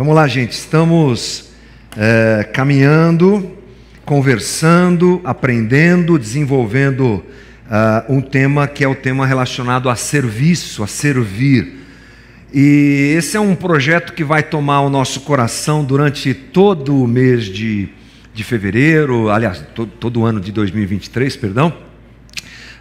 Vamos lá, gente. Estamos é, caminhando, conversando, aprendendo, desenvolvendo uh, um tema que é o tema relacionado a serviço, a servir. E esse é um projeto que vai tomar o nosso coração durante todo o mês de, de fevereiro, aliás, todo, todo o ano de 2023, perdão.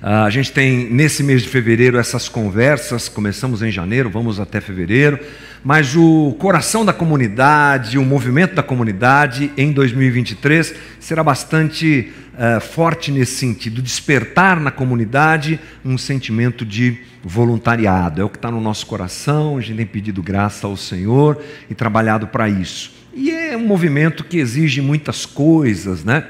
Uh, a gente tem nesse mês de fevereiro essas conversas, começamos em janeiro, vamos até fevereiro mas o coração da comunidade, o movimento da comunidade em 2023 será bastante uh, forte nesse sentido, despertar na comunidade um sentimento de voluntariado. É o que está no nosso coração, a gente tem pedido graça ao Senhor e trabalhado para isso. E é um movimento que exige muitas coisas, né?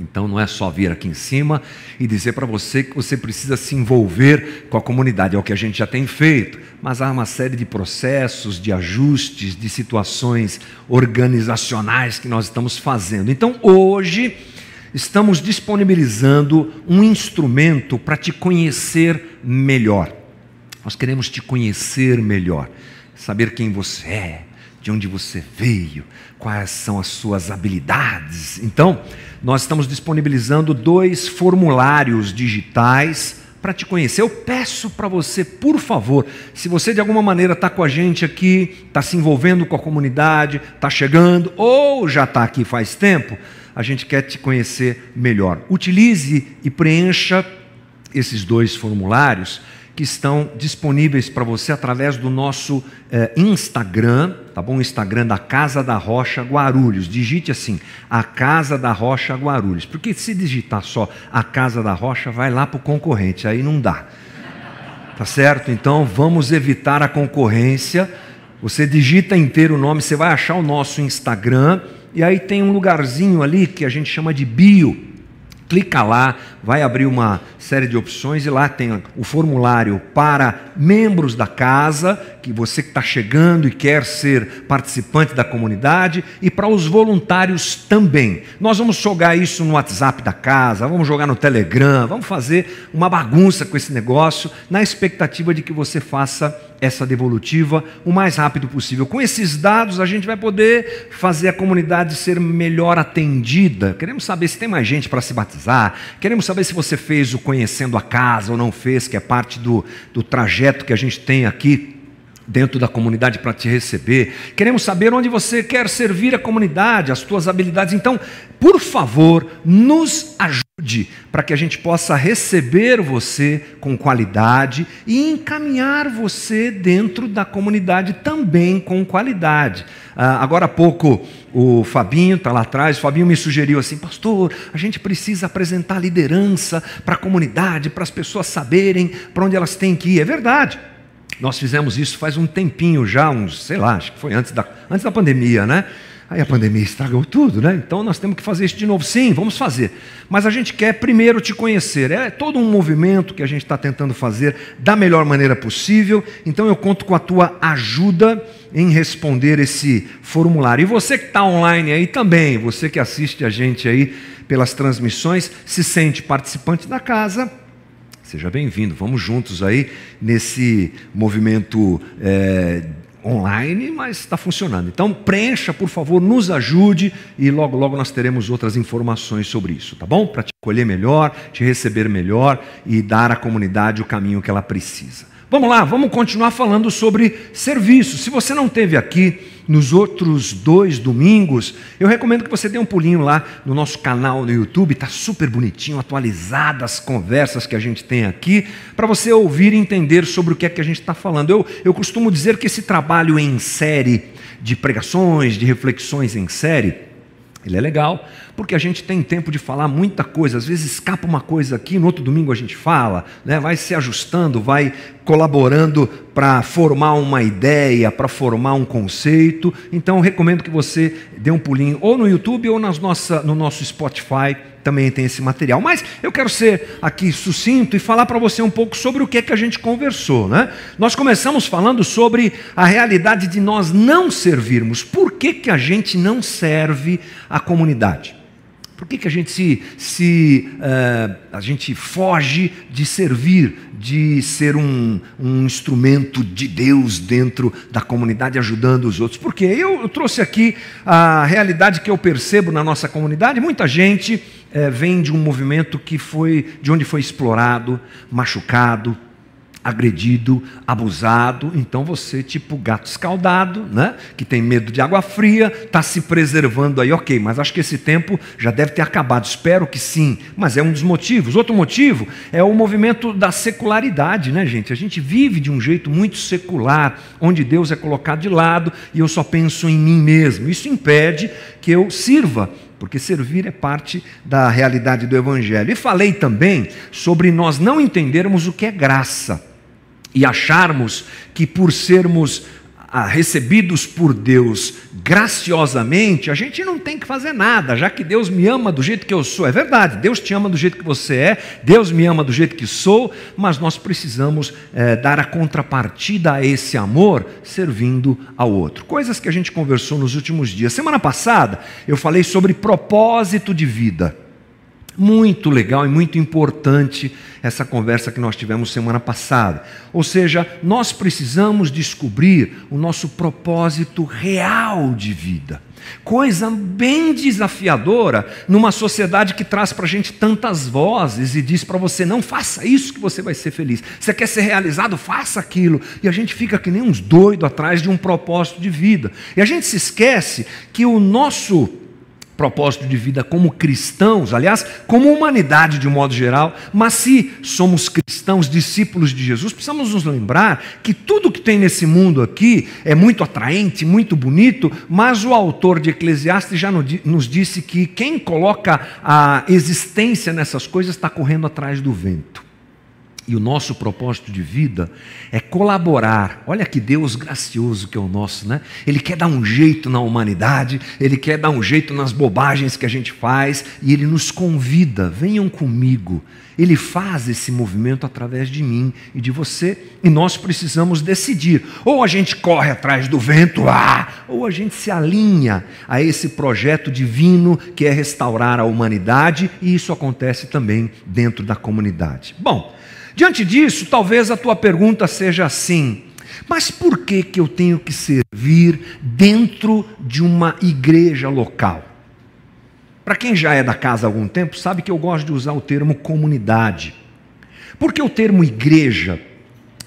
Então não é só vir aqui em cima e dizer para você que você precisa se envolver com a comunidade, é o que a gente já tem feito, mas há uma série de processos, de ajustes, de situações organizacionais que nós estamos fazendo. Então hoje estamos disponibilizando um instrumento para te conhecer melhor. Nós queremos te conhecer melhor, saber quem você é, de onde você veio, quais são as suas habilidades. Então, nós estamos disponibilizando dois formulários digitais para te conhecer. Eu peço para você, por favor, se você de alguma maneira está com a gente aqui, está se envolvendo com a comunidade, está chegando ou já está aqui faz tempo, a gente quer te conhecer melhor. Utilize e preencha esses dois formulários que estão disponíveis para você através do nosso eh, Instagram, tá bom? Instagram da Casa da Rocha Guarulhos. Digite assim, a Casa da Rocha Guarulhos. Porque se digitar só a Casa da Rocha, vai lá para o concorrente, aí não dá. Tá certo? Então vamos evitar a concorrência. Você digita inteiro o nome, você vai achar o nosso Instagram, e aí tem um lugarzinho ali que a gente chama de bio clica lá, vai abrir uma série de opções e lá tem o formulário para membros da casa, que você que está chegando e quer ser participante da comunidade, e para os voluntários também. Nós vamos jogar isso no WhatsApp da casa, vamos jogar no Telegram, vamos fazer uma bagunça com esse negócio, na expectativa de que você faça essa devolutiva o mais rápido possível. Com esses dados, a gente vai poder fazer a comunidade ser melhor atendida. Queremos saber se tem mais gente para se batizar, queremos saber se você fez o conhecendo a casa ou não fez, que é parte do, do trajeto que a gente tem aqui dentro da comunidade para te receber. Queremos saber onde você quer servir a comunidade, as tuas habilidades. Então, por favor, nos ajude para que a gente possa receber você com qualidade e encaminhar você dentro da comunidade também com qualidade. Ah, agora há pouco o Fabinho está lá atrás, o Fabinho me sugeriu assim, pastor, a gente precisa apresentar liderança para a comunidade, para as pessoas saberem para onde elas têm que ir. É verdade. Nós fizemos isso faz um tempinho já, uns, sei lá, acho que foi antes da, antes da pandemia, né? Aí a pandemia estragou tudo, né? Então nós temos que fazer isso de novo. Sim, vamos fazer. Mas a gente quer primeiro te conhecer. É todo um movimento que a gente está tentando fazer da melhor maneira possível. Então eu conto com a tua ajuda em responder esse formulário. E você que está online aí também, você que assiste a gente aí pelas transmissões, se sente participante da casa Seja bem-vindo, vamos juntos aí nesse movimento é, online, mas está funcionando. Então preencha, por favor, nos ajude e logo, logo nós teremos outras informações sobre isso, tá bom? Para te acolher melhor, te receber melhor e dar à comunidade o caminho que ela precisa. Vamos lá, vamos continuar falando sobre serviço. Se você não teve aqui, nos outros dois domingos, eu recomendo que você dê um pulinho lá no nosso canal no YouTube, está super bonitinho, atualizadas as conversas que a gente tem aqui, para você ouvir e entender sobre o que é que a gente está falando. Eu, eu costumo dizer que esse trabalho em série de pregações, de reflexões em série, ele é legal, porque a gente tem tempo de falar muita coisa. Às vezes escapa uma coisa aqui, no outro domingo a gente fala, né? vai se ajustando, vai colaborando para formar uma ideia, para formar um conceito. Então, recomendo que você dê um pulinho ou no YouTube ou nas nossa, no nosso Spotify, também tem esse material. Mas eu quero ser aqui sucinto e falar para você um pouco sobre o que é que a gente conversou. Né? Nós começamos falando sobre a realidade de nós não servirmos. Por que, que a gente não serve a comunidade? Por que, que a gente se, se uh, a gente foge de servir, de ser um, um, instrumento de Deus dentro da comunidade, ajudando os outros? Porque eu, eu trouxe aqui a realidade que eu percebo na nossa comunidade. Muita gente uh, vem de um movimento que foi de onde foi explorado, machucado, agredido, abusado, então você, tipo gato escaldado, né? que tem medo de água fria, está se preservando aí, ok, mas acho que esse tempo já deve ter acabado, espero que sim, mas é um dos motivos. Outro motivo é o movimento da secularidade, né, gente? A gente vive de um jeito muito secular, onde Deus é colocado de lado e eu só penso em mim mesmo. Isso impede que eu sirva porque servir é parte da realidade do Evangelho. E falei também sobre nós não entendermos o que é graça e acharmos que por sermos ah, recebidos por Deus graciosamente, a gente não tem que fazer nada, já que Deus me ama do jeito que eu sou. É verdade, Deus te ama do jeito que você é, Deus me ama do jeito que sou, mas nós precisamos é, dar a contrapartida a esse amor servindo ao outro. Coisas que a gente conversou nos últimos dias. Semana passada eu falei sobre propósito de vida. Muito legal e muito importante essa conversa que nós tivemos semana passada. Ou seja, nós precisamos descobrir o nosso propósito real de vida. Coisa bem desafiadora numa sociedade que traz para a gente tantas vozes e diz para você: não faça isso que você vai ser feliz. Você quer ser realizado? Faça aquilo. E a gente fica que nem uns doidos atrás de um propósito de vida. E a gente se esquece que o nosso propósito de vida como cristãos, aliás, como humanidade de um modo geral, mas se somos cristãos, discípulos de Jesus, precisamos nos lembrar que tudo que tem nesse mundo aqui é muito atraente, muito bonito, mas o autor de Eclesiastes já nos disse que quem coloca a existência nessas coisas está correndo atrás do vento. E o nosso propósito de vida é colaborar. Olha que Deus gracioso que é o nosso, né? Ele quer dar um jeito na humanidade, ele quer dar um jeito nas bobagens que a gente faz e ele nos convida: venham comigo. Ele faz esse movimento através de mim e de você, e nós precisamos decidir. Ou a gente corre atrás do vento, ah, ou a gente se alinha a esse projeto divino que é restaurar a humanidade, e isso acontece também dentro da comunidade. Bom, Diante disso, talvez a tua pergunta seja assim: mas por que, que eu tenho que servir dentro de uma igreja local? Para quem já é da casa há algum tempo, sabe que eu gosto de usar o termo comunidade. Porque o termo igreja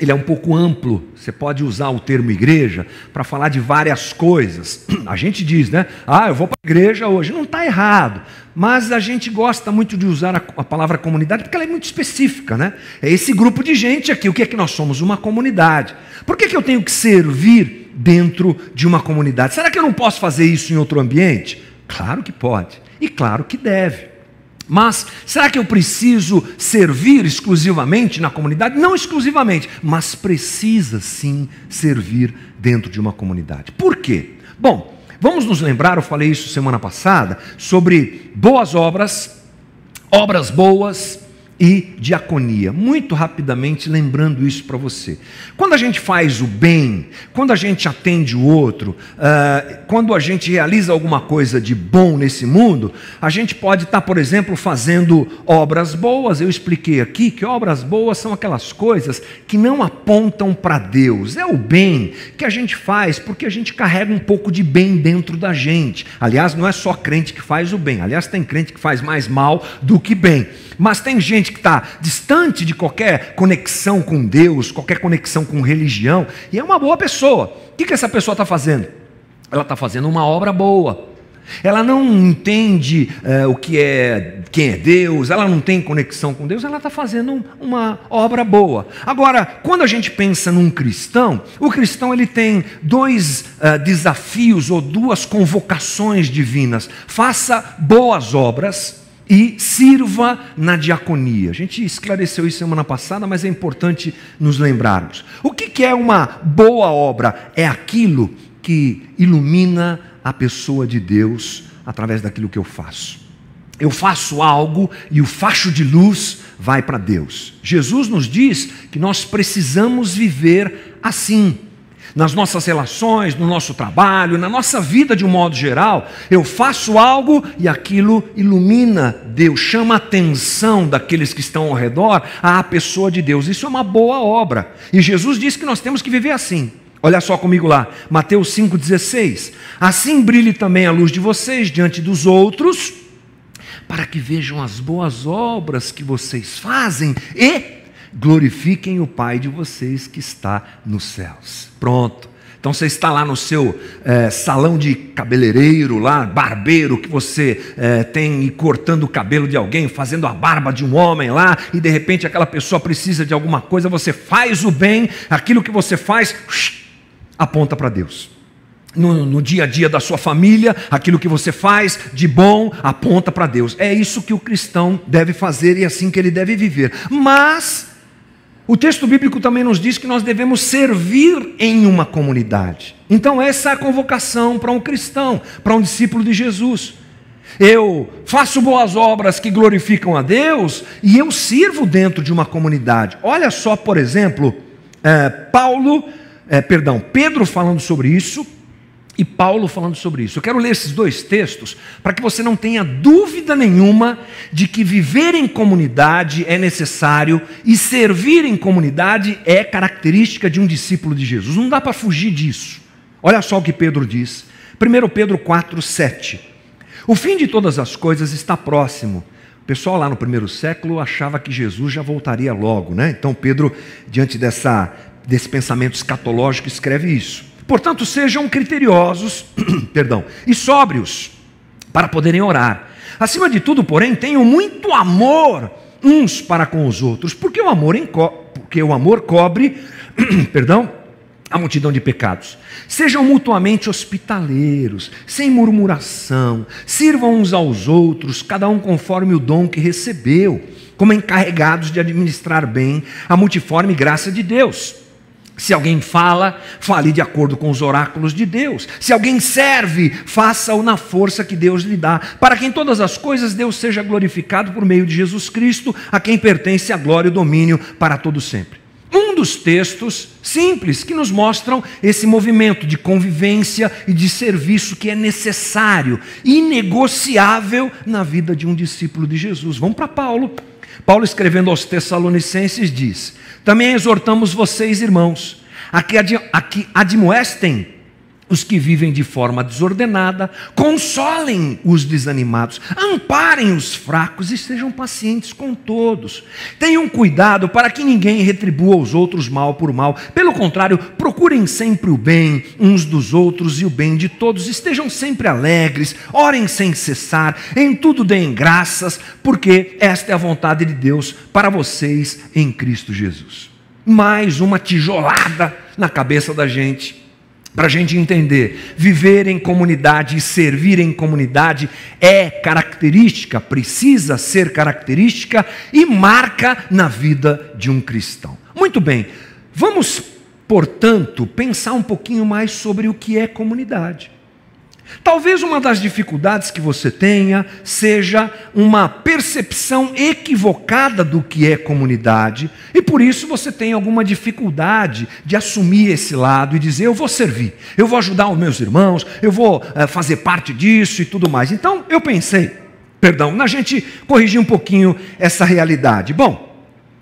ele é um pouco amplo. Você pode usar o termo igreja para falar de várias coisas. A gente diz, né? Ah, eu vou para a igreja hoje. Não está errado. Mas a gente gosta muito de usar a, palavra comunidade porque ela é muito específica, né? É esse grupo de gente aqui. O que é que nós somos? Uma comunidade. Por que, que eu tenho que servir dentro de uma comunidade? Será que eu não posso fazer isso em outro ambiente? Claro que pode. E claro que deve. Mas será que eu preciso servir exclusivamente na comunidade? Não exclusivamente, mas precisa sim servir dentro de uma comunidade. Por quê? Bom, vamos nos lembrar, eu falei isso semana passada, sobre boas obras, obras boas e diaconia. Muito rapidamente lembrando isso para você. Quando a gente faz o bem, quando a gente atende o outro, uh, quando a gente realiza alguma coisa de bom nesse mundo, a gente pode estar, tá, por exemplo, fazendo obras boas. Eu expliquei aqui que obras boas são aquelas coisas que não apontam para Deus. É o bem que a gente faz porque a gente carrega um pouco de bem dentro da gente. Aliás, não é só crente que faz o bem. Aliás, tem crente que faz mais mal do que bem. Mas tem gente que está distante de qualquer conexão com Deus, qualquer conexão com religião, e é uma boa pessoa. O que, que essa pessoa está fazendo? Ela está fazendo uma obra boa. Ela não entende é, o que é quem é Deus, ela não tem conexão com Deus, ela está fazendo uma obra boa. Agora, quando a gente pensa num cristão, o cristão ele tem dois uh, desafios ou duas convocações divinas: faça boas obras e sirva na diaconia. A gente esclareceu isso semana passada, mas é importante nos lembrarmos. O que é uma boa obra? É aquilo que ilumina a pessoa de Deus através daquilo que eu faço. Eu faço algo e o facho de luz vai para Deus. Jesus nos diz que nós precisamos viver assim. Nas nossas relações, no nosso trabalho, na nossa vida de um modo geral, eu faço algo e aquilo ilumina Deus, chama a atenção daqueles que estão ao redor à pessoa de Deus. Isso é uma boa obra. E Jesus disse que nós temos que viver assim. Olha só comigo lá, Mateus 5,16. Assim brilhe também a luz de vocês diante dos outros, para que vejam as boas obras que vocês fazem e glorifiquem o Pai de vocês que está nos céus. Pronto. Então você está lá no seu é, salão de cabeleireiro, lá, barbeiro, que você é, tem cortando o cabelo de alguém, fazendo a barba de um homem lá, e de repente aquela pessoa precisa de alguma coisa, você faz o bem, aquilo que você faz, aponta para Deus. No, no, dia a dia da sua família, aquilo que você faz de bom aponta para Deus. É isso que o cristão deve fazer e é assim que ele deve viver. Mas o texto bíblico também nos diz que nós devemos servir em uma comunidade. Então, essa é a convocação para um cristão, para um discípulo de Jesus. Eu faço boas obras que glorificam a Deus e eu sirvo dentro de uma comunidade. Olha só, por exemplo, é, Paulo, é, perdão, Pedro falando sobre isso, e Paulo falando sobre isso. Eu quero ler esses dois textos para que você não tenha dúvida nenhuma de que viver em comunidade é necessário e servir em comunidade é característica de um discípulo de Jesus. Não dá para fugir disso. Olha só o que Pedro diz. 1 Pedro 4, 7. O fim de todas as coisas está próximo. O pessoal lá no primeiro século achava que Jesus já voltaria logo, né? Então Pedro, diante dessa, desse pensamento escatológico, escreve isso. Portanto, sejam criteriosos, perdão, e sóbrios para poderem orar. Acima de tudo, porém, tenham muito amor uns para com os outros, porque o amor, porque o amor cobre, perdão, a multidão de pecados. Sejam mutuamente hospitaleiros, sem murmuração, sirvam uns aos outros, cada um conforme o dom que recebeu, como encarregados de administrar bem a multiforme graça de Deus. Se alguém fala, fale de acordo com os oráculos de Deus. Se alguém serve, faça-o na força que Deus lhe dá, para que em todas as coisas Deus seja glorificado por meio de Jesus Cristo, a quem pertence a glória e o domínio para todo sempre. Um dos textos simples que nos mostram esse movimento de convivência e de serviço que é necessário, inegociável na vida de um discípulo de Jesus. Vamos para Paulo. Paulo escrevendo aos Tessalonicenses diz: também exortamos vocês, irmãos, a que, admoestem os que vivem de forma desordenada, consolem os desanimados, amparem os fracos e sejam pacientes com todos. Tenham cuidado para que ninguém retribua aos outros mal por mal. Pelo contrário, procurem sempre o bem uns dos outros e o bem de todos. Estejam sempre alegres, orem sem cessar, em tudo deem graças, porque esta é a vontade de Deus para vocês em Cristo Jesus. Mais uma tijolada na cabeça da gente para a gente entender, viver em comunidade e servir em comunidade é característica, precisa ser característica e marca na vida de um cristão. Muito bem, vamos, portanto, pensar um pouquinho mais sobre o que é comunidade. Talvez uma das dificuldades que você tenha seja uma percepção equivocada do que é comunidade, e por isso você tem alguma dificuldade de assumir esse lado e dizer: eu vou servir, eu vou ajudar os meus irmãos, eu vou é, fazer parte disso e tudo mais. Então eu pensei, perdão, na gente corrigir um pouquinho essa realidade. Bom,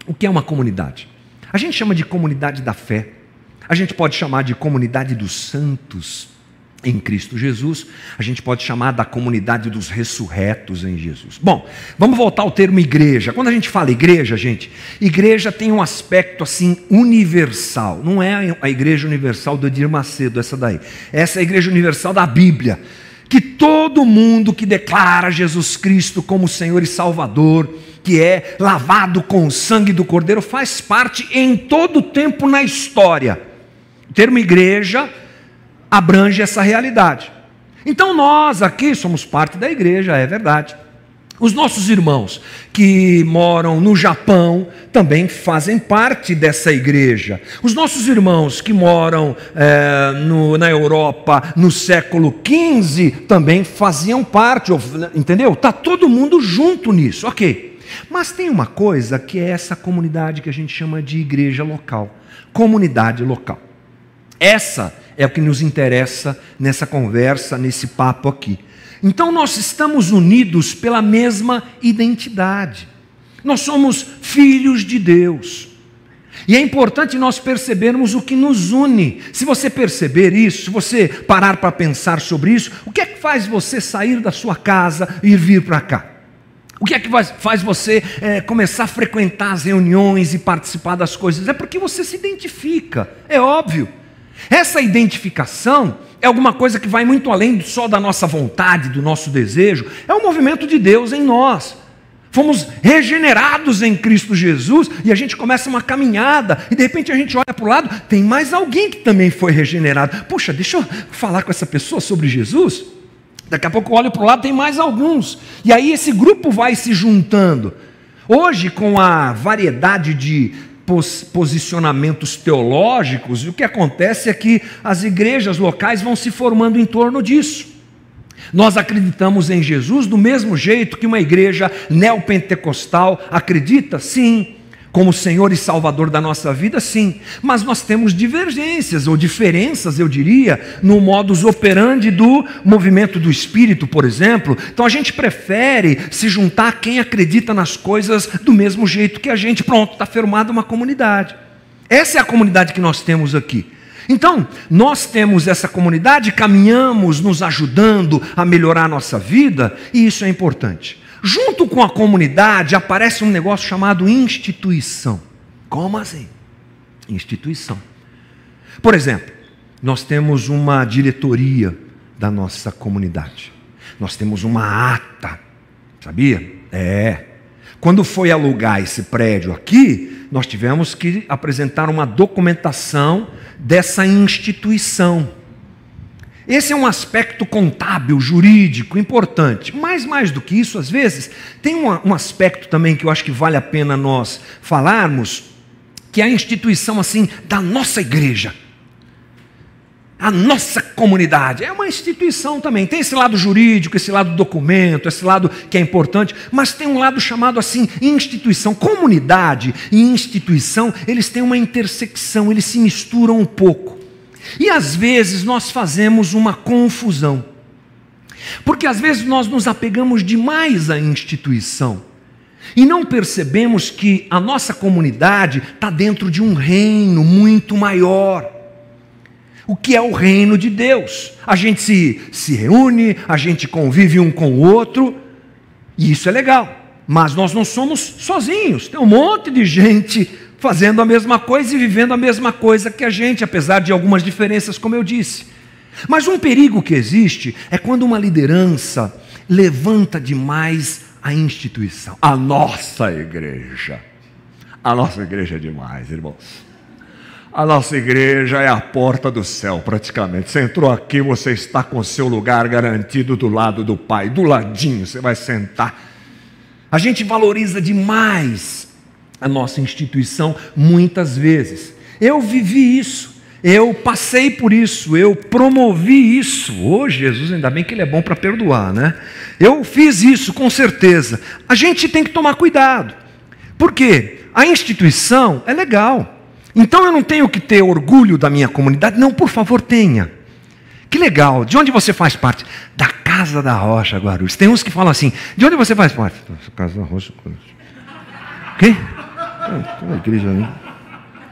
o que é uma comunidade? A gente chama de comunidade da fé, a gente pode chamar de comunidade dos santos em Cristo Jesus, a gente pode chamar da comunidade dos ressurretos em Jesus. Bom, vamos voltar ao termo igreja. Quando a gente fala igreja, gente, igreja tem um aspecto assim universal. Não é a igreja universal do Edir Macedo, essa daí. Essa é a igreja universal da Bíblia. Que todo mundo que declara Jesus Cristo como Senhor e Salvador, que é lavado com o sangue do Cordeiro, faz parte em todo o tempo na história. O termo igreja abrange essa realidade. Então nós aqui somos parte da igreja, é verdade. Os nossos irmãos que moram no Japão também fazem parte dessa igreja. Os nossos irmãos que moram é, no, na Europa no século XV também faziam parte, entendeu? Está todo mundo junto nisso, ok. Mas tem uma coisa que é essa comunidade que a gente chama de igreja local comunidade local. Essa é o que nos interessa nessa conversa, nesse papo aqui. Então nós estamos unidos pela mesma identidade. Nós somos filhos de Deus. E é importante nós percebermos o que nos une. Se você perceber isso, se você parar para pensar sobre isso, o que é que faz você sair da sua casa e vir para cá? O que é que faz você é, começar a frequentar as reuniões e participar das coisas? É porque você se identifica, é óbvio. Essa identificação é alguma coisa que vai muito além só da nossa vontade, do nosso desejo, é o movimento de Deus em nós. Fomos regenerados em Cristo Jesus e a gente começa uma caminhada e de repente a gente olha para o lado, tem mais alguém que também foi regenerado. Puxa, deixa eu falar com essa pessoa sobre Jesus. Daqui a pouco eu olho para o lado, tem mais alguns. E aí esse grupo vai se juntando. Hoje, com a variedade de pos posicionamentos teológicos, o que acontece é que as igrejas locais vão se formando em torno disso. Nós acreditamos em Jesus do mesmo jeito que uma igreja neopentecostal acredita? Sim. Como Senhor e Salvador da nossa vida, sim. Mas nós temos divergências, ou diferenças, eu diria, no modus operandi do movimento do Espírito, por exemplo. Então a gente prefere se juntar a quem acredita nas coisas do mesmo jeito que a gente. Pronto, está formada uma comunidade. Essa é a comunidade que nós temos aqui. Então, nós temos essa comunidade, caminhamos nos ajudando a melhorar a nossa vida, e isso é importante. Junto com a comunidade aparece um negócio chamado instituição. Como assim? Instituição. Por exemplo, nós temos uma diretoria da nossa comunidade. Nós temos uma ata. Sabia? É. Quando foi alugar esse prédio aqui, nós tivemos que apresentar uma documentação dessa instituição. Esse é um aspecto contábil, jurídico, importante. Mas mais do que isso, às vezes, tem um, um aspecto também que eu acho que vale a pena nós falarmos, que é a instituição assim da nossa igreja. A nossa comunidade é uma instituição também. Tem esse lado jurídico, esse lado documento, esse lado que é importante, mas tem um lado chamado assim instituição. Comunidade e instituição, eles têm uma intersecção, eles se misturam um pouco. E às vezes nós fazemos uma confusão. Porque às vezes nós nos apegamos demais à instituição e não percebemos que a nossa comunidade está dentro de um reino muito maior o que é o reino de Deus. A gente se, se reúne, a gente convive um com o outro, e isso é legal. Mas nós não somos sozinhos, tem um monte de gente fazendo a mesma coisa e vivendo a mesma coisa que a gente, apesar de algumas diferenças, como eu disse. Mas um perigo que existe é quando uma liderança levanta demais a instituição, a nossa igreja. A nossa igreja é demais, irmãos. A nossa igreja é a porta do céu, praticamente. Você entrou aqui, você está com seu lugar garantido do lado do Pai, do ladinho, você vai sentar. A gente valoriza demais a nossa instituição muitas vezes. Eu vivi isso, eu passei por isso, eu promovi isso. Ô oh, Jesus, ainda bem que Ele é bom para perdoar, né? Eu fiz isso com certeza. A gente tem que tomar cuidado, porque a instituição é legal. Então eu não tenho que ter orgulho da minha comunidade? Não, por favor, tenha. Que legal. De onde você faz parte? Da Casa da Rocha, Guarulhos. Tem uns que falam assim: de onde você faz parte? Casa da Rocha, Guarulhos. Quê? tem uma igreja ali.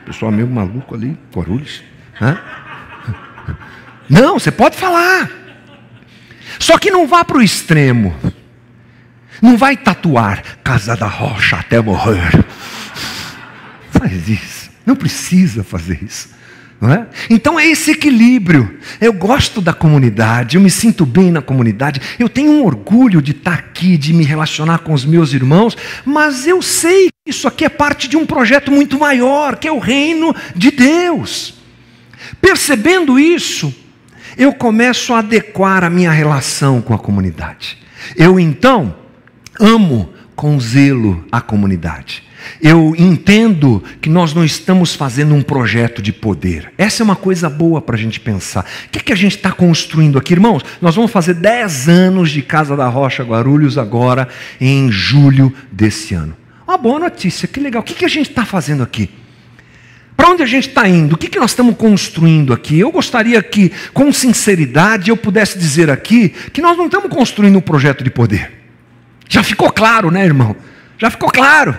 Pessoal meio maluco ali, Guarulhos. Hã? Não, você pode falar. Só que não vá para o extremo. Não vai tatuar Casa da Rocha até morrer. Faz isso. Não precisa fazer isso. É? Então é esse equilíbrio. Eu gosto da comunidade, eu me sinto bem na comunidade, eu tenho um orgulho de estar aqui, de me relacionar com os meus irmãos, mas eu sei isso aqui é parte de um projeto muito maior, que é o reino de Deus. Percebendo isso, eu começo a adequar a minha relação com a comunidade. Eu então amo com zelo a comunidade. Eu entendo que nós não estamos fazendo um projeto de poder. Essa é uma coisa boa para a gente pensar. O que, é que a gente está construindo aqui, irmãos? Nós vamos fazer 10 anos de Casa da Rocha Guarulhos agora, em julho desse ano. Uma boa notícia, que legal. O que, que a gente está fazendo aqui? Para onde a gente está indo? O que, que nós estamos construindo aqui? Eu gostaria que, com sinceridade, eu pudesse dizer aqui que nós não estamos construindo um projeto de poder. Já ficou claro, né, irmão? Já ficou claro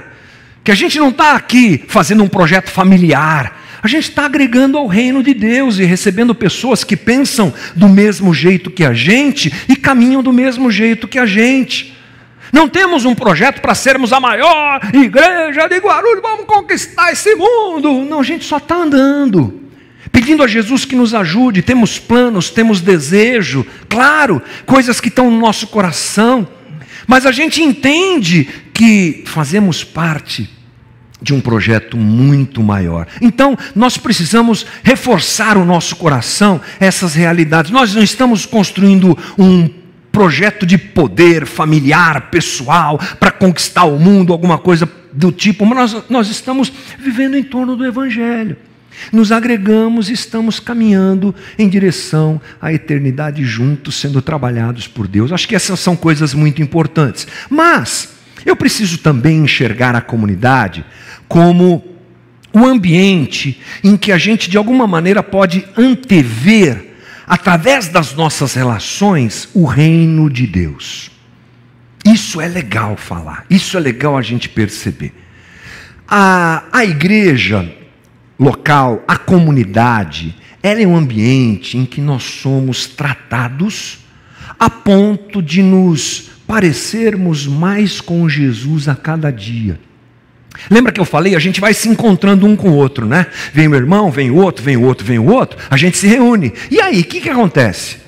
que a gente não está aqui fazendo um projeto familiar. A gente está agregando ao reino de Deus e recebendo pessoas que pensam do mesmo jeito que a gente e caminham do mesmo jeito que a gente. Não temos um projeto para sermos a maior igreja de Guarulhos, vamos conquistar esse mundo. Não, a gente só está andando, pedindo a Jesus que nos ajude. Temos planos, temos desejo, claro, coisas que estão no nosso coração, mas a gente entende que fazemos parte de um projeto muito maior. Então, nós precisamos reforçar o nosso coração essas realidades. Nós não estamos construindo um projeto de poder familiar, pessoal, para conquistar o mundo, alguma coisa do tipo, mas nós, nós estamos vivendo em torno do Evangelho. Nos agregamos e estamos caminhando em direção à eternidade juntos, sendo trabalhados por Deus. Acho que essas são coisas muito importantes. Mas eu preciso também enxergar a comunidade como o ambiente em que a gente de alguma maneira pode antever através das nossas relações, o reino de Deus. Isso é legal falar, isso é legal a gente perceber. A, a igreja local, a comunidade, ela é um ambiente em que nós somos tratados a ponto de nos parecermos mais com Jesus a cada dia. Lembra que eu falei? A gente vai se encontrando um com o outro, né? Vem o irmão, vem o outro, vem o outro, vem o outro, a gente se reúne. E aí, o que, que acontece?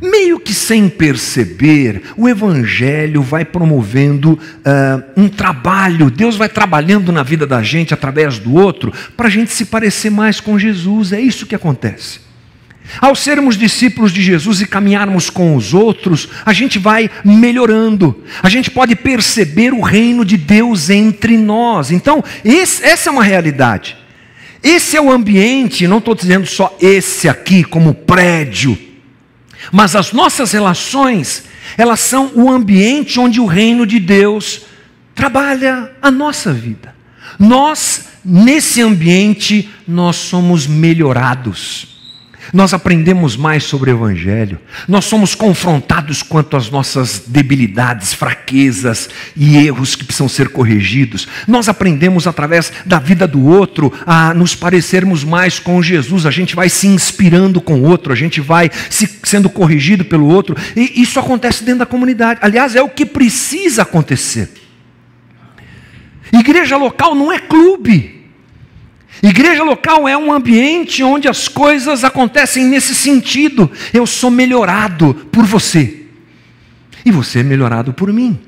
Meio que sem perceber, o Evangelho vai promovendo uh, um trabalho, Deus vai trabalhando na vida da gente através do outro, para a gente se parecer mais com Jesus, é isso que acontece. Ao sermos discípulos de Jesus e caminharmos com os outros, a gente vai melhorando, a gente pode perceber o reino de Deus entre nós. Então, esse, essa é uma realidade. Esse é o ambiente, não estou dizendo só esse aqui como prédio, mas as nossas relações, elas são o ambiente onde o reino de Deus trabalha a nossa vida. Nós, nesse ambiente, nós somos melhorados nós aprendemos mais sobre o Evangelho, nós somos confrontados quanto às nossas debilidades, fraquezas e erros que precisam ser corrigidos, nós aprendemos através da vida do outro a nos parecermos mais com Jesus, a gente vai se inspirando com o outro, a gente vai se, sendo corrigido pelo outro, e isso acontece dentro da comunidade, aliás, é o que precisa acontecer. Igreja local não é clube. Igreja local é um ambiente onde as coisas acontecem nesse sentido. Eu sou melhorado por você, e você é melhorado por mim.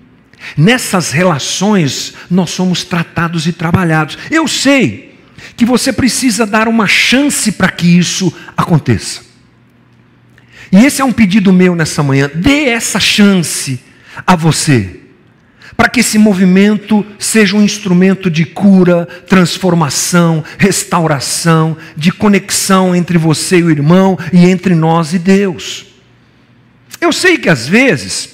Nessas relações, nós somos tratados e trabalhados. Eu sei que você precisa dar uma chance para que isso aconteça. E esse é um pedido meu nessa manhã. Dê essa chance a você para que esse movimento seja um instrumento de cura, transformação, restauração, de conexão entre você e o irmão e entre nós e Deus. Eu sei que às vezes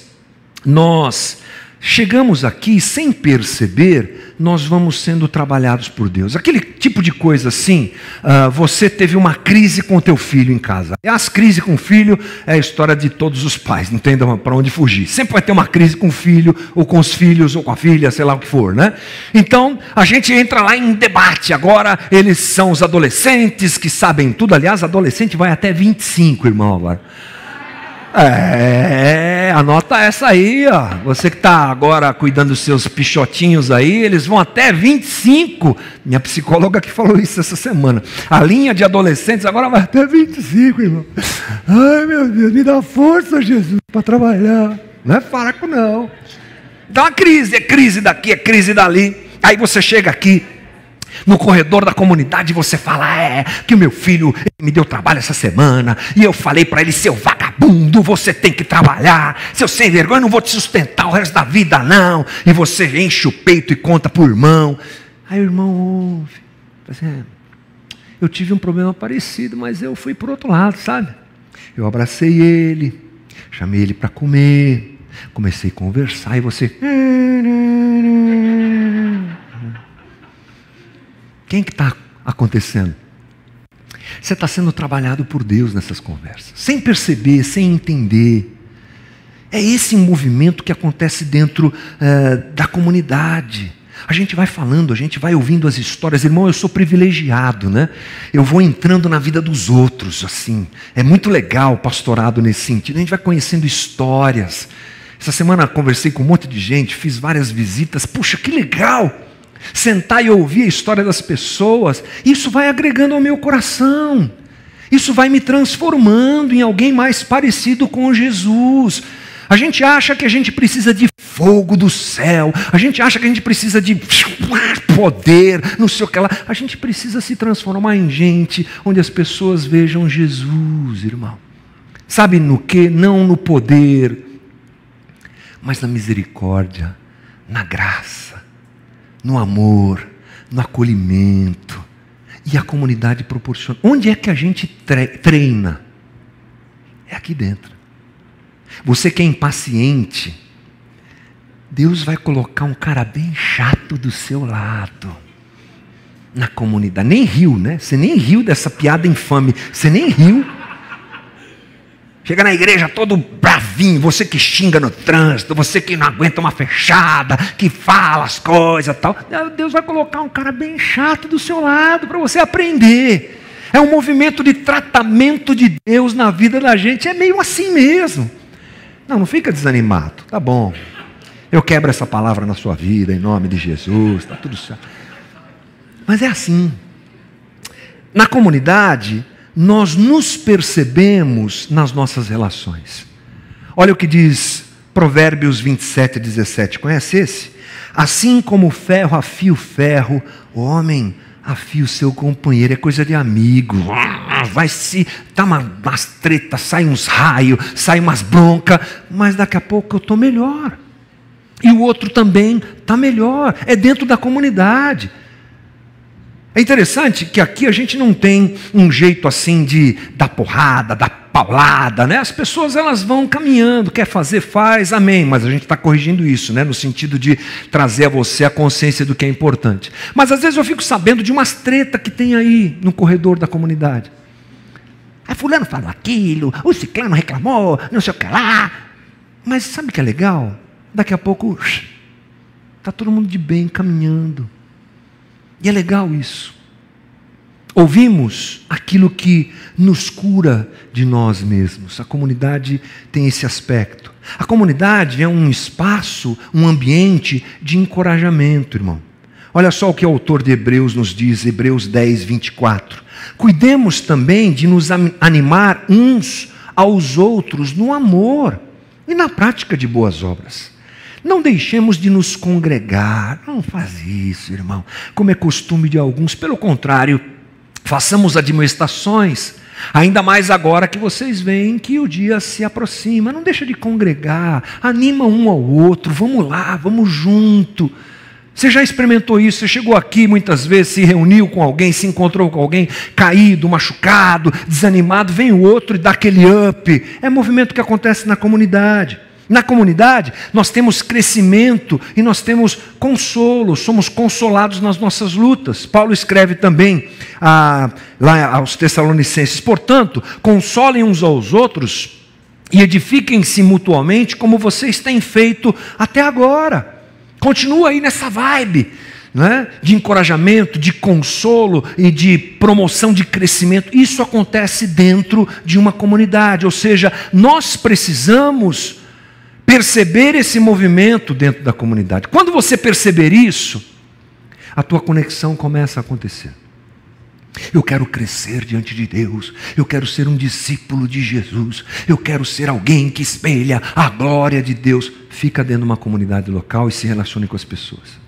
nós chegamos aqui sem perceber, nós vamos sendo trabalhados por Deus. Aquele tipo de coisa assim, uh, você teve uma crise com o teu filho em casa. As crises com o filho é a história de todos os pais, não tem para onde fugir. Sempre vai ter uma crise com o filho, ou com os filhos, ou com a filha, sei lá o que for, né? Então, a gente entra lá em debate. Agora, eles são os adolescentes que sabem tudo. Aliás, adolescente vai até 25, irmão, agora. É, anota essa aí, ó. Você que está agora cuidando dos seus pichotinhos aí, eles vão até 25. Minha psicóloga que falou isso essa semana. A linha de adolescentes agora vai até 25, irmão. Ai, meu Deus, me dá força, Jesus, para trabalhar. Não é fraco, não. Dá uma crise, é crise daqui, é crise dali. Aí você chega aqui, no corredor da comunidade você fala: é, que o meu filho me deu trabalho essa semana, e eu falei para ele: seu vagabundo, você tem que trabalhar, seu sem vergonha, não vou te sustentar o resto da vida, não. E você enche o peito e conta para o irmão. Aí o irmão ouve: é, eu tive um problema parecido, mas eu fui para outro lado, sabe? Eu abracei ele, chamei ele para comer, comecei a conversar, e você. Quem que está acontecendo? Você está sendo trabalhado por Deus nessas conversas, sem perceber, sem entender. É esse movimento que acontece dentro uh, da comunidade. A gente vai falando, a gente vai ouvindo as histórias. Irmão, eu sou privilegiado, né? Eu vou entrando na vida dos outros, assim. É muito legal o pastorado nesse sentido. A gente vai conhecendo histórias. Essa semana conversei com um monte de gente, fiz várias visitas. Puxa, que legal! Sentar e ouvir a história das pessoas. Isso vai agregando ao meu coração. Isso vai me transformando em alguém mais parecido com Jesus. A gente acha que a gente precisa de fogo do céu, a gente acha que a gente precisa de poder, não sei o que lá. A gente precisa se transformar em gente onde as pessoas vejam Jesus, irmão. Sabe no que? Não no poder, mas na misericórdia, na graça, no amor, no acolhimento. E a comunidade proporciona. Onde é que a gente treina? É aqui dentro. Você que é impaciente, Deus vai colocar um cara bem chato do seu lado. Na comunidade. Nem riu, né? Você nem riu dessa piada infame. Você nem riu. Chega na igreja todo bravinho, você que xinga no trânsito, você que não aguenta uma fechada, que fala as coisas tal. Deus vai colocar um cara bem chato do seu lado para você aprender. É um movimento de tratamento de Deus na vida da gente. É meio assim mesmo. Não, não fica desanimado. Tá bom. Eu quebro essa palavra na sua vida, em nome de Jesus, está tudo certo. Mas é assim. Na comunidade, nós nos percebemos nas nossas relações. Olha o que diz Provérbios 27, 17. Conhece esse? Assim como o ferro afia o ferro, o homem afia o seu companheiro, é coisa de amigo. Vai se. Dá uma, umas tretas, sai uns raios, sai umas broncas, mas daqui a pouco eu estou melhor. E o outro também está melhor. É dentro da comunidade. É interessante que aqui a gente não tem um jeito assim de dar porrada, dar paulada, né? As pessoas elas vão caminhando, quer fazer, faz, amém. Mas a gente está corrigindo isso, né? No sentido de trazer a você a consciência do que é importante. Mas às vezes eu fico sabendo de umas treta que tem aí no corredor da comunidade. A fulano falou aquilo, o ciclano reclamou, não sei o que lá. Mas sabe o que é legal? Daqui a pouco está todo mundo de bem caminhando. E é legal isso. Ouvimos aquilo que nos cura de nós mesmos. A comunidade tem esse aspecto. A comunidade é um espaço, um ambiente de encorajamento, irmão. Olha só o que o autor de Hebreus nos diz, Hebreus 10, 24. Cuidemos também de nos animar uns aos outros no amor e na prática de boas obras. Não deixemos de nos congregar, não faz isso, irmão, como é costume de alguns, pelo contrário, façamos admoestações, ainda mais agora que vocês veem que o dia se aproxima, não deixa de congregar, anima um ao outro, vamos lá, vamos junto. Você já experimentou isso? Você chegou aqui muitas vezes, se reuniu com alguém, se encontrou com alguém caído, machucado, desanimado, vem o outro e dá aquele up. É movimento que acontece na comunidade. Na comunidade, nós temos crescimento e nós temos consolo, somos consolados nas nossas lutas. Paulo escreve também ah, lá aos Tessalonicenses: portanto, consolem uns aos outros e edifiquem-se mutuamente, como vocês têm feito até agora. Continua aí nessa vibe. É? de encorajamento, de consolo e de promoção de crescimento. Isso acontece dentro de uma comunidade, ou seja, nós precisamos perceber esse movimento dentro da comunidade. Quando você perceber isso, a tua conexão começa a acontecer. Eu quero crescer diante de Deus, eu quero ser um discípulo de Jesus, eu quero ser alguém que espelha a glória de Deus. Fica dentro de uma comunidade local e se relacione com as pessoas.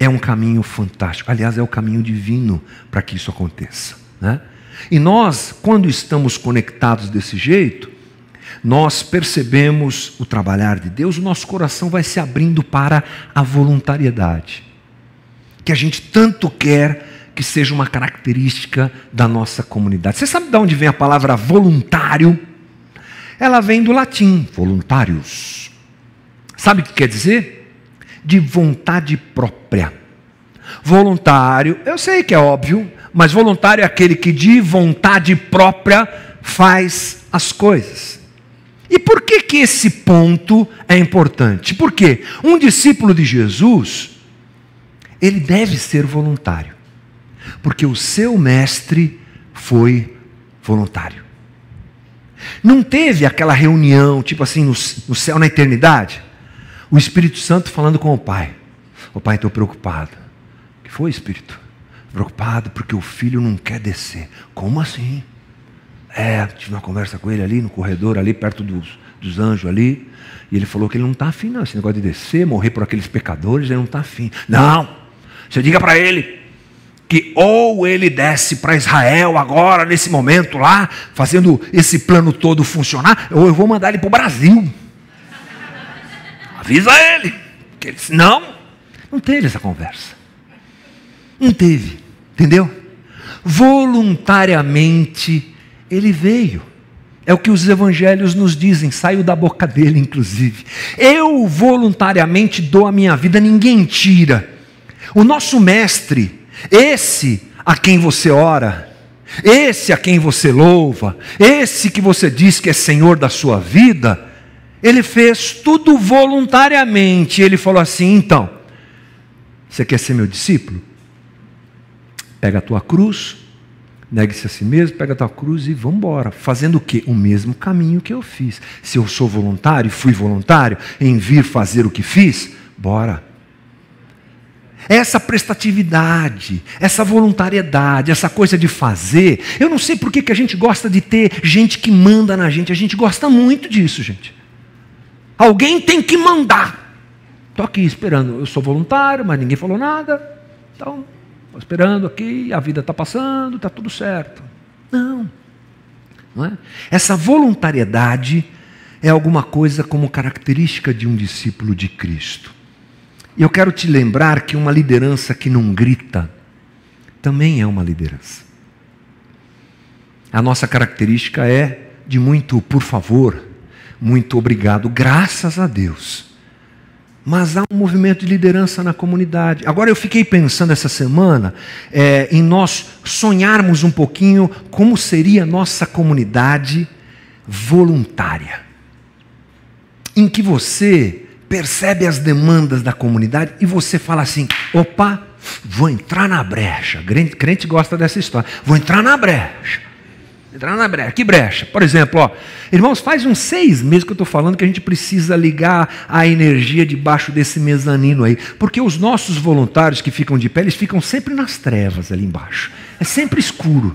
É um caminho fantástico, aliás, é o caminho divino para que isso aconteça. Né? E nós, quando estamos conectados desse jeito, nós percebemos o trabalhar de Deus, o nosso coração vai se abrindo para a voluntariedade, que a gente tanto quer que seja uma característica da nossa comunidade. Você sabe de onde vem a palavra voluntário? Ela vem do latim, voluntários. Sabe o que quer dizer? De vontade própria. Voluntário, eu sei que é óbvio, mas voluntário é aquele que de vontade própria faz as coisas. E por que que esse ponto é importante? Porque um discípulo de Jesus, ele deve ser voluntário. Porque o seu mestre foi voluntário. Não teve aquela reunião, tipo assim, no, no céu na eternidade, o Espírito Santo falando com o Pai. O Pai, estou preocupado. O que foi, Espírito? Preocupado porque o filho não quer descer. Como assim? É, tive uma conversa com ele ali no corredor, ali perto dos, dos anjos ali. E ele falou que ele não está afim, não. Esse negócio de descer, morrer por aqueles pecadores, ele não está afim. Não! Você diga para ele que ou ele desce para Israel agora, nesse momento lá, fazendo esse plano todo funcionar, ou eu vou mandar ele para o Brasil. Avisa ele. Que ele disse, não, não teve essa conversa. Não teve, entendeu? Voluntariamente ele veio. É o que os evangelhos nos dizem, saiu da boca dele, inclusive. Eu voluntariamente dou a minha vida, ninguém tira. O nosso mestre, esse a quem você ora, esse a quem você louva, esse que você diz que é Senhor da sua vida, ele fez tudo voluntariamente. Ele falou assim: então, você quer ser meu discípulo? Pega a tua cruz, Negue-se a si mesmo, pega a tua cruz e vamos embora. Fazendo o quê? O mesmo caminho que eu fiz. Se eu sou voluntário fui voluntário em vir fazer o que fiz, bora. Essa prestatividade, essa voluntariedade, essa coisa de fazer. Eu não sei por que a gente gosta de ter gente que manda na gente. A gente gosta muito disso, gente. Alguém tem que mandar. Estou aqui esperando. Eu sou voluntário, mas ninguém falou nada. Então, Estou esperando aqui, a vida está passando, está tudo certo. Não. não é? Essa voluntariedade é alguma coisa como característica de um discípulo de Cristo. E eu quero te lembrar que uma liderança que não grita também é uma liderança. A nossa característica é de muito por favor, muito obrigado, graças a Deus mas há um movimento de liderança na comunidade. Agora eu fiquei pensando essa semana é, em nós sonharmos um pouquinho como seria a nossa comunidade voluntária, em que você percebe as demandas da comunidade e você fala assim: opa, vou entrar na brecha. Crente, gosta dessa história. Vou entrar na brecha. Entrar na brecha. Que brecha? Por exemplo, ó, irmãos, faz uns seis meses que eu estou falando que a gente precisa ligar a energia debaixo desse mezanino aí. Porque os nossos voluntários que ficam de pé, eles ficam sempre nas trevas ali embaixo. É sempre escuro.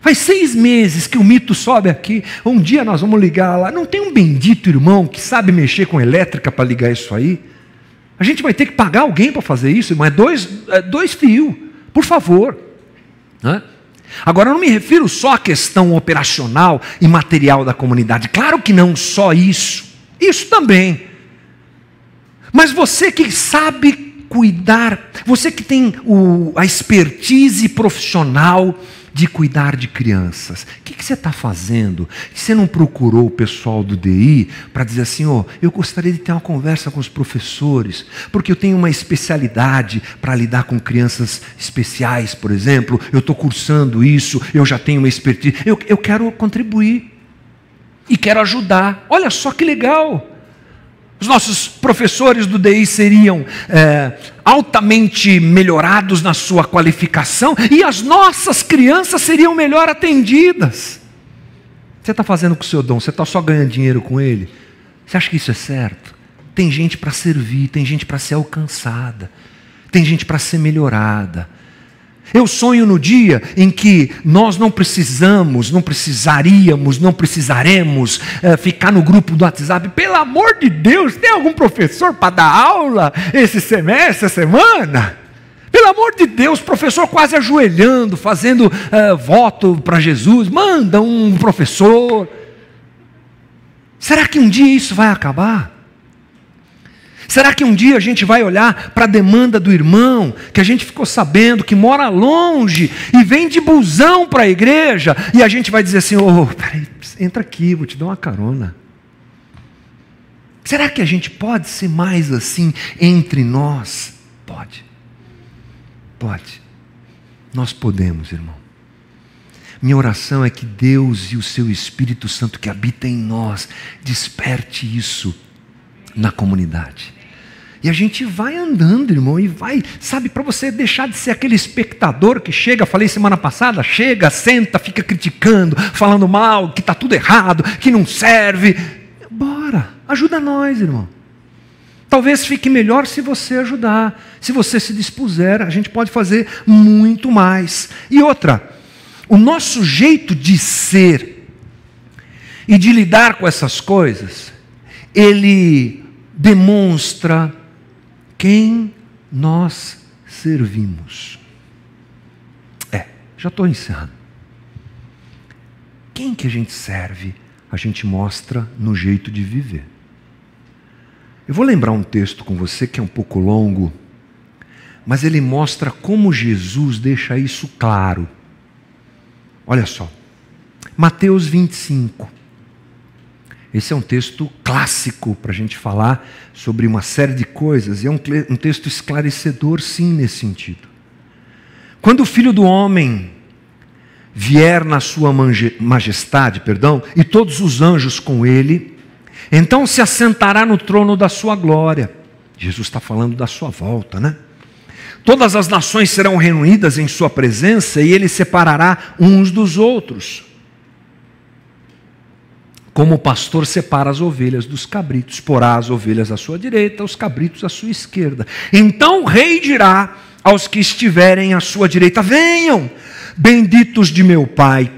Faz seis meses que o mito sobe aqui. Um dia nós vamos ligar lá. Não tem um bendito irmão que sabe mexer com elétrica para ligar isso aí? A gente vai ter que pagar alguém para fazer isso, mas é dois, é dois fios, por favor. Né? Agora, eu não me refiro só à questão operacional e material da comunidade. Claro que não só isso. Isso também. Mas você que sabe cuidar, você que tem o, a expertise profissional de cuidar de crianças. O que, que você está fazendo? Você não procurou o pessoal do DI para dizer assim: oh, eu gostaria de ter uma conversa com os professores, porque eu tenho uma especialidade para lidar com crianças especiais, por exemplo, eu estou cursando isso, eu já tenho uma expertise, eu, eu quero contribuir e quero ajudar. Olha só que legal! Os nossos professores do DI seriam é, altamente melhorados na sua qualificação e as nossas crianças seriam melhor atendidas. Você está fazendo com o seu dom, você está só ganhando dinheiro com ele? Você acha que isso é certo? Tem gente para servir, tem gente para ser alcançada, tem gente para ser melhorada. Eu sonho no dia em que nós não precisamos, não precisaríamos, não precisaremos é, ficar no grupo do WhatsApp. Pelo amor de Deus, tem algum professor para dar aula esse semestre, essa semana? Pelo amor de Deus, professor quase ajoelhando, fazendo é, voto para Jesus. Manda um professor. Será que um dia isso vai acabar? Será que um dia a gente vai olhar para a demanda do irmão, que a gente ficou sabendo que mora longe e vem de busão para a igreja, e a gente vai dizer assim: oh, peraí, entra aqui, vou te dar uma carona. Será que a gente pode ser mais assim entre nós? Pode. Pode. Nós podemos, irmão. Minha oração é que Deus e o seu Espírito Santo que habita em nós desperte isso na comunidade. E a gente vai andando, irmão, e vai, sabe, para você deixar de ser aquele espectador que chega, falei semana passada, chega, senta, fica criticando, falando mal, que está tudo errado, que não serve. Bora, ajuda nós, irmão. Talvez fique melhor se você ajudar, se você se dispuser, a gente pode fazer muito mais. E outra, o nosso jeito de ser e de lidar com essas coisas, ele demonstra quem nós servimos. É, já estou encerrando. Quem que a gente serve, a gente mostra no jeito de viver. Eu vou lembrar um texto com você que é um pouco longo, mas ele mostra como Jesus deixa isso claro. Olha só, Mateus 25. Esse é um texto clássico para a gente falar sobre uma série de coisas, e é um, um texto esclarecedor, sim, nesse sentido. Quando o filho do homem vier na sua majestade, perdão, e todos os anjos com ele, então se assentará no trono da sua glória. Jesus está falando da sua volta, né? Todas as nações serão reunidas em sua presença e ele separará uns dos outros como o pastor separa as ovelhas dos cabritos, porá as ovelhas à sua direita, os cabritos à sua esquerda. Então o rei dirá aos que estiverem à sua direita: Venham, benditos de meu Pai,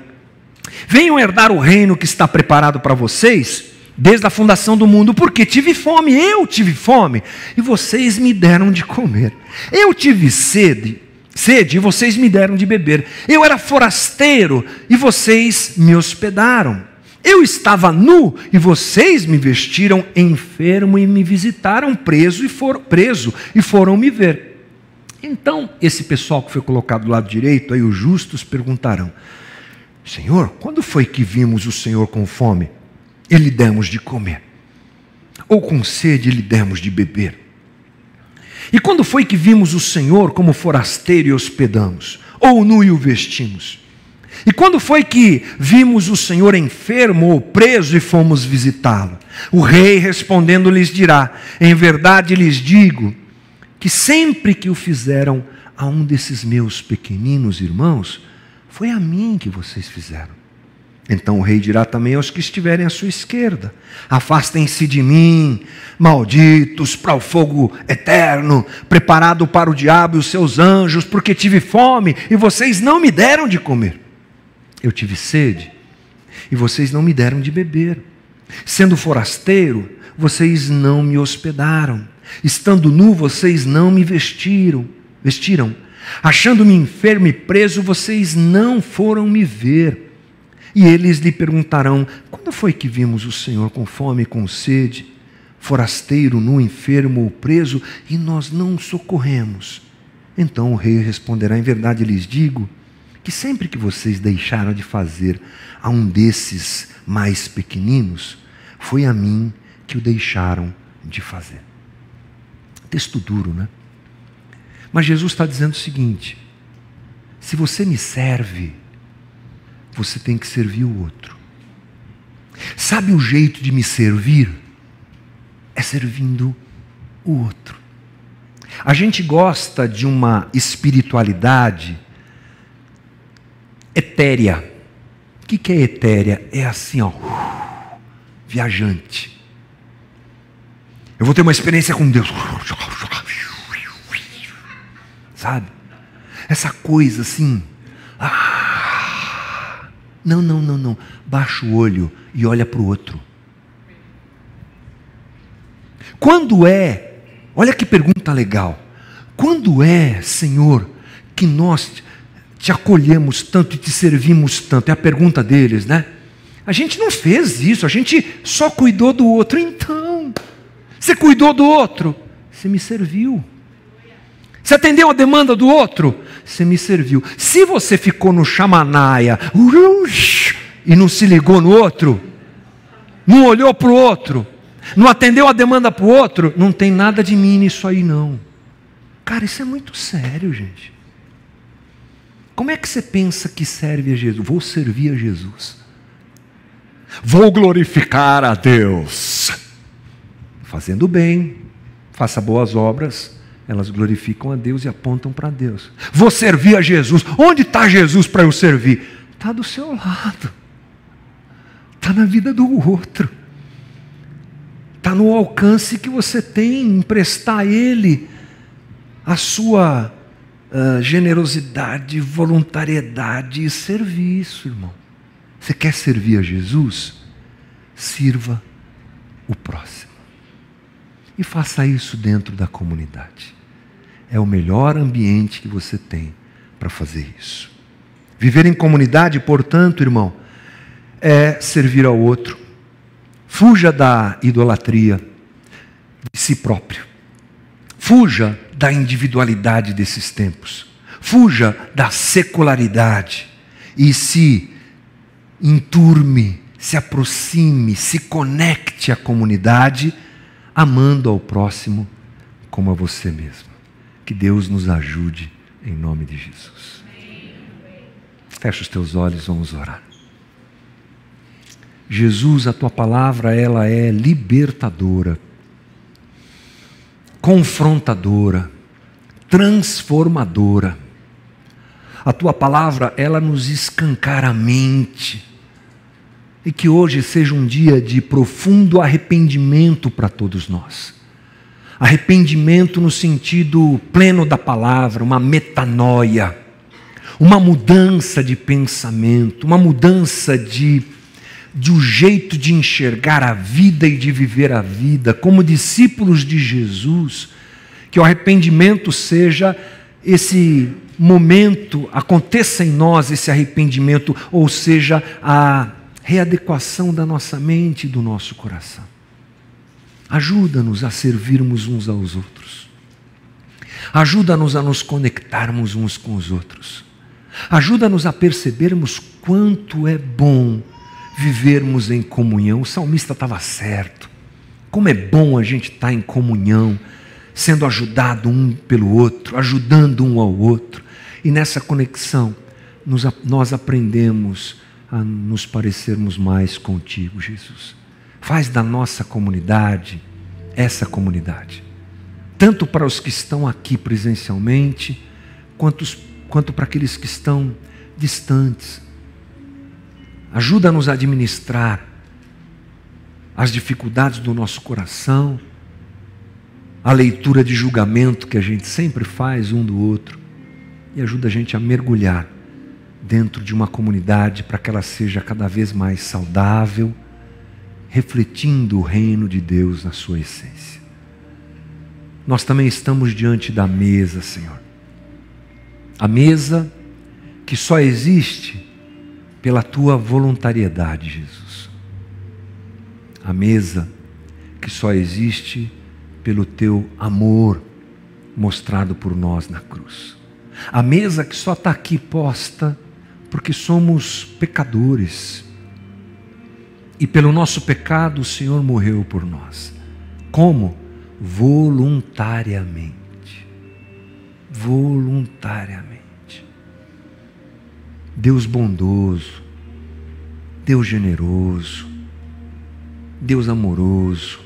venham herdar o reino que está preparado para vocês desde a fundação do mundo, porque tive fome, eu tive fome, e vocês me deram de comer. Eu tive sede, sede, e vocês me deram de beber. Eu era forasteiro, e vocês me hospedaram. Eu estava nu e vocês me vestiram enfermo e me visitaram preso e foram preso e foram me ver. Então, esse pessoal que foi colocado do lado direito, aí os justos perguntarão: Senhor, quando foi que vimos o Senhor com fome e lhe demos de comer? Ou com sede e lhe demos de beber? E quando foi que vimos o Senhor como forasteiro e hospedamos? Ou nu e o vestimos? E quando foi que vimos o Senhor enfermo ou preso e fomos visitá-lo? O rei respondendo lhes dirá: Em verdade lhes digo que sempre que o fizeram a um desses meus pequeninos irmãos, foi a mim que vocês fizeram. Então o rei dirá também aos que estiverem à sua esquerda: Afastem-se de mim, malditos, para o fogo eterno, preparado para o diabo e os seus anjos, porque tive fome e vocês não me deram de comer. Eu tive sede e vocês não me deram de beber. Sendo forasteiro, vocês não me hospedaram. Estando nu, vocês não me vestiram. Vestiram. Achando-me enfermo e preso, vocês não foram me ver. E eles lhe perguntarão: Quando foi que vimos o Senhor com fome e com sede, forasteiro, nu, enfermo ou preso, e nós não socorremos? Então o rei responderá: Em verdade lhes digo que sempre que vocês deixaram de fazer a um desses mais pequeninos, foi a mim que o deixaram de fazer. Texto duro, né? Mas Jesus está dizendo o seguinte: se você me serve, você tem que servir o outro. Sabe o jeito de me servir? É servindo o outro. A gente gosta de uma espiritualidade etérea. O que é etérea? É assim, ó, viajante. Eu vou ter uma experiência com Deus. Sabe? Essa coisa assim. Ah, não, não, não, não. Baixa o olho e olha para o outro. Quando é, olha que pergunta legal. Quando é, Senhor, que nós te acolhemos tanto e te servimos tanto? É a pergunta deles, né? A gente não fez isso, a gente só cuidou do outro. Então, você cuidou do outro, você me serviu. Você atendeu a demanda do outro, você me serviu. Se você ficou no chamanaia e não se ligou no outro, não olhou para o outro, não atendeu a demanda para o outro, não tem nada de mim nisso aí não. Cara, isso é muito sério, gente. Como é que você pensa que serve a Jesus? Vou servir a Jesus. Vou glorificar a Deus. Fazendo bem, faça boas obras, elas glorificam a Deus e apontam para Deus. Vou servir a Jesus. Onde está Jesus para eu servir? Está do seu lado, está na vida do outro, está no alcance que você tem em prestar a Ele a sua uh, generosidade, voluntariedade e serviço, irmão. Você quer servir a Jesus? Sirva o próximo. E faça isso dentro da comunidade. É o melhor ambiente que você tem para fazer isso. Viver em comunidade, portanto, irmão, é servir ao outro. Fuja da idolatria de si próprio. Fuja da individualidade desses tempos. Fuja da secularidade e se enturme, se aproxime, se conecte à comunidade, amando ao próximo como a você mesmo. Que Deus nos ajude em nome de Jesus. Fecha os teus olhos, vamos orar. Jesus, a tua palavra, ela é libertadora, confrontadora, transformadora. A tua palavra, ela nos escancara a mente. E que hoje seja um dia de profundo arrependimento para todos nós. Arrependimento no sentido pleno da palavra, uma metanoia, uma mudança de pensamento, uma mudança de, de um jeito de enxergar a vida e de viver a vida, como discípulos de Jesus, que o arrependimento seja esse momento, aconteça em nós esse arrependimento, ou seja, a readequação da nossa mente e do nosso coração. Ajuda-nos a servirmos uns aos outros. Ajuda-nos a nos conectarmos uns com os outros. Ajuda-nos a percebermos quanto é bom vivermos em comunhão. O salmista estava certo. Como é bom a gente estar em comunhão, sendo ajudado um pelo outro, ajudando um ao outro. E nessa conexão, nos, nós aprendemos a nos parecermos mais contigo, Jesus. Faz da nossa comunidade essa comunidade. Tanto para os que estão aqui presencialmente, quanto, quanto para aqueles que estão distantes. Ajuda-nos a administrar as dificuldades do nosso coração, a leitura de julgamento que a gente sempre faz um do outro, e ajuda a gente a mergulhar dentro de uma comunidade para que ela seja cada vez mais saudável, refletindo o reino de Deus na sua essência. Nós também estamos diante da mesa, Senhor. A mesa que só existe pela tua voluntariedade, Jesus. A mesa que só existe pelo teu amor mostrado por nós na cruz. A mesa que só está aqui posta porque somos pecadores. E pelo nosso pecado o Senhor morreu por nós. Como? Voluntariamente. Voluntariamente. Deus bondoso, Deus generoso, Deus amoroso,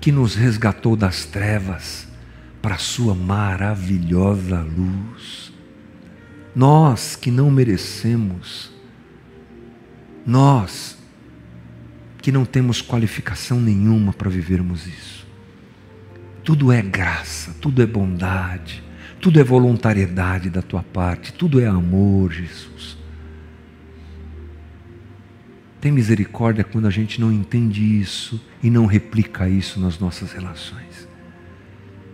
que nos resgatou das trevas para a Sua maravilhosa luz nós que não merecemos, nós que não temos qualificação nenhuma para vivermos isso. Tudo é graça, tudo é bondade, tudo é voluntariedade da tua parte, tudo é amor, Jesus. Tem misericórdia quando a gente não entende isso e não replica isso nas nossas relações.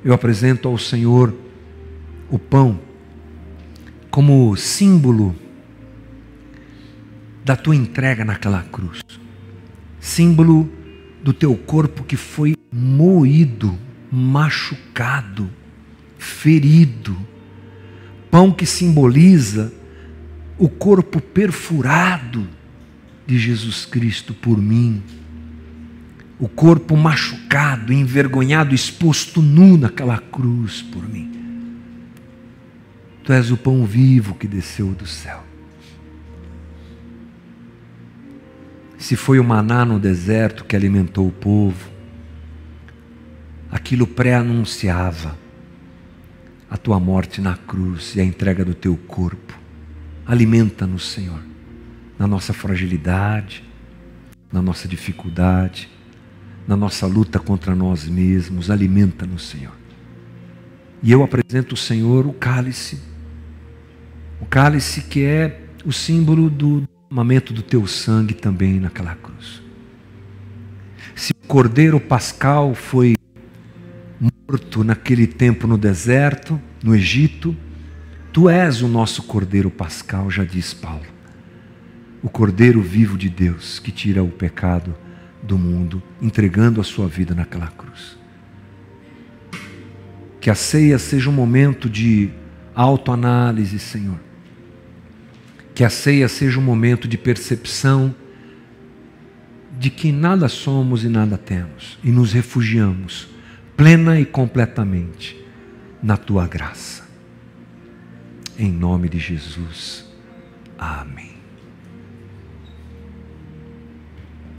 Eu apresento ao Senhor o pão como símbolo da tua entrega naquela cruz, símbolo do teu corpo que foi moído, machucado, ferido, pão que simboliza o corpo perfurado de Jesus Cristo por mim, o corpo machucado, envergonhado, exposto nu naquela cruz por mim. Tu és o pão vivo que desceu do céu. Se foi o maná no deserto que alimentou o povo, aquilo pré-anunciava a tua morte na cruz e a entrega do teu corpo. Alimenta-nos, Senhor, na nossa fragilidade, na nossa dificuldade, na nossa luta contra nós mesmos. Alimenta-nos, Senhor. E eu apresento ao Senhor o cálice, o cálice que é o símbolo do derramamento do teu sangue também naquela cruz. Se o cordeiro pascal foi morto naquele tempo no deserto, no Egito, tu és o nosso cordeiro pascal, já diz Paulo. O cordeiro vivo de Deus que tira o pecado do mundo, entregando a sua vida naquela cruz. Que a ceia seja um momento de autoanálise, Senhor. Que a ceia seja um momento de percepção de que nada somos e nada temos, e nos refugiamos plena e completamente na tua graça. Em nome de Jesus. Amém.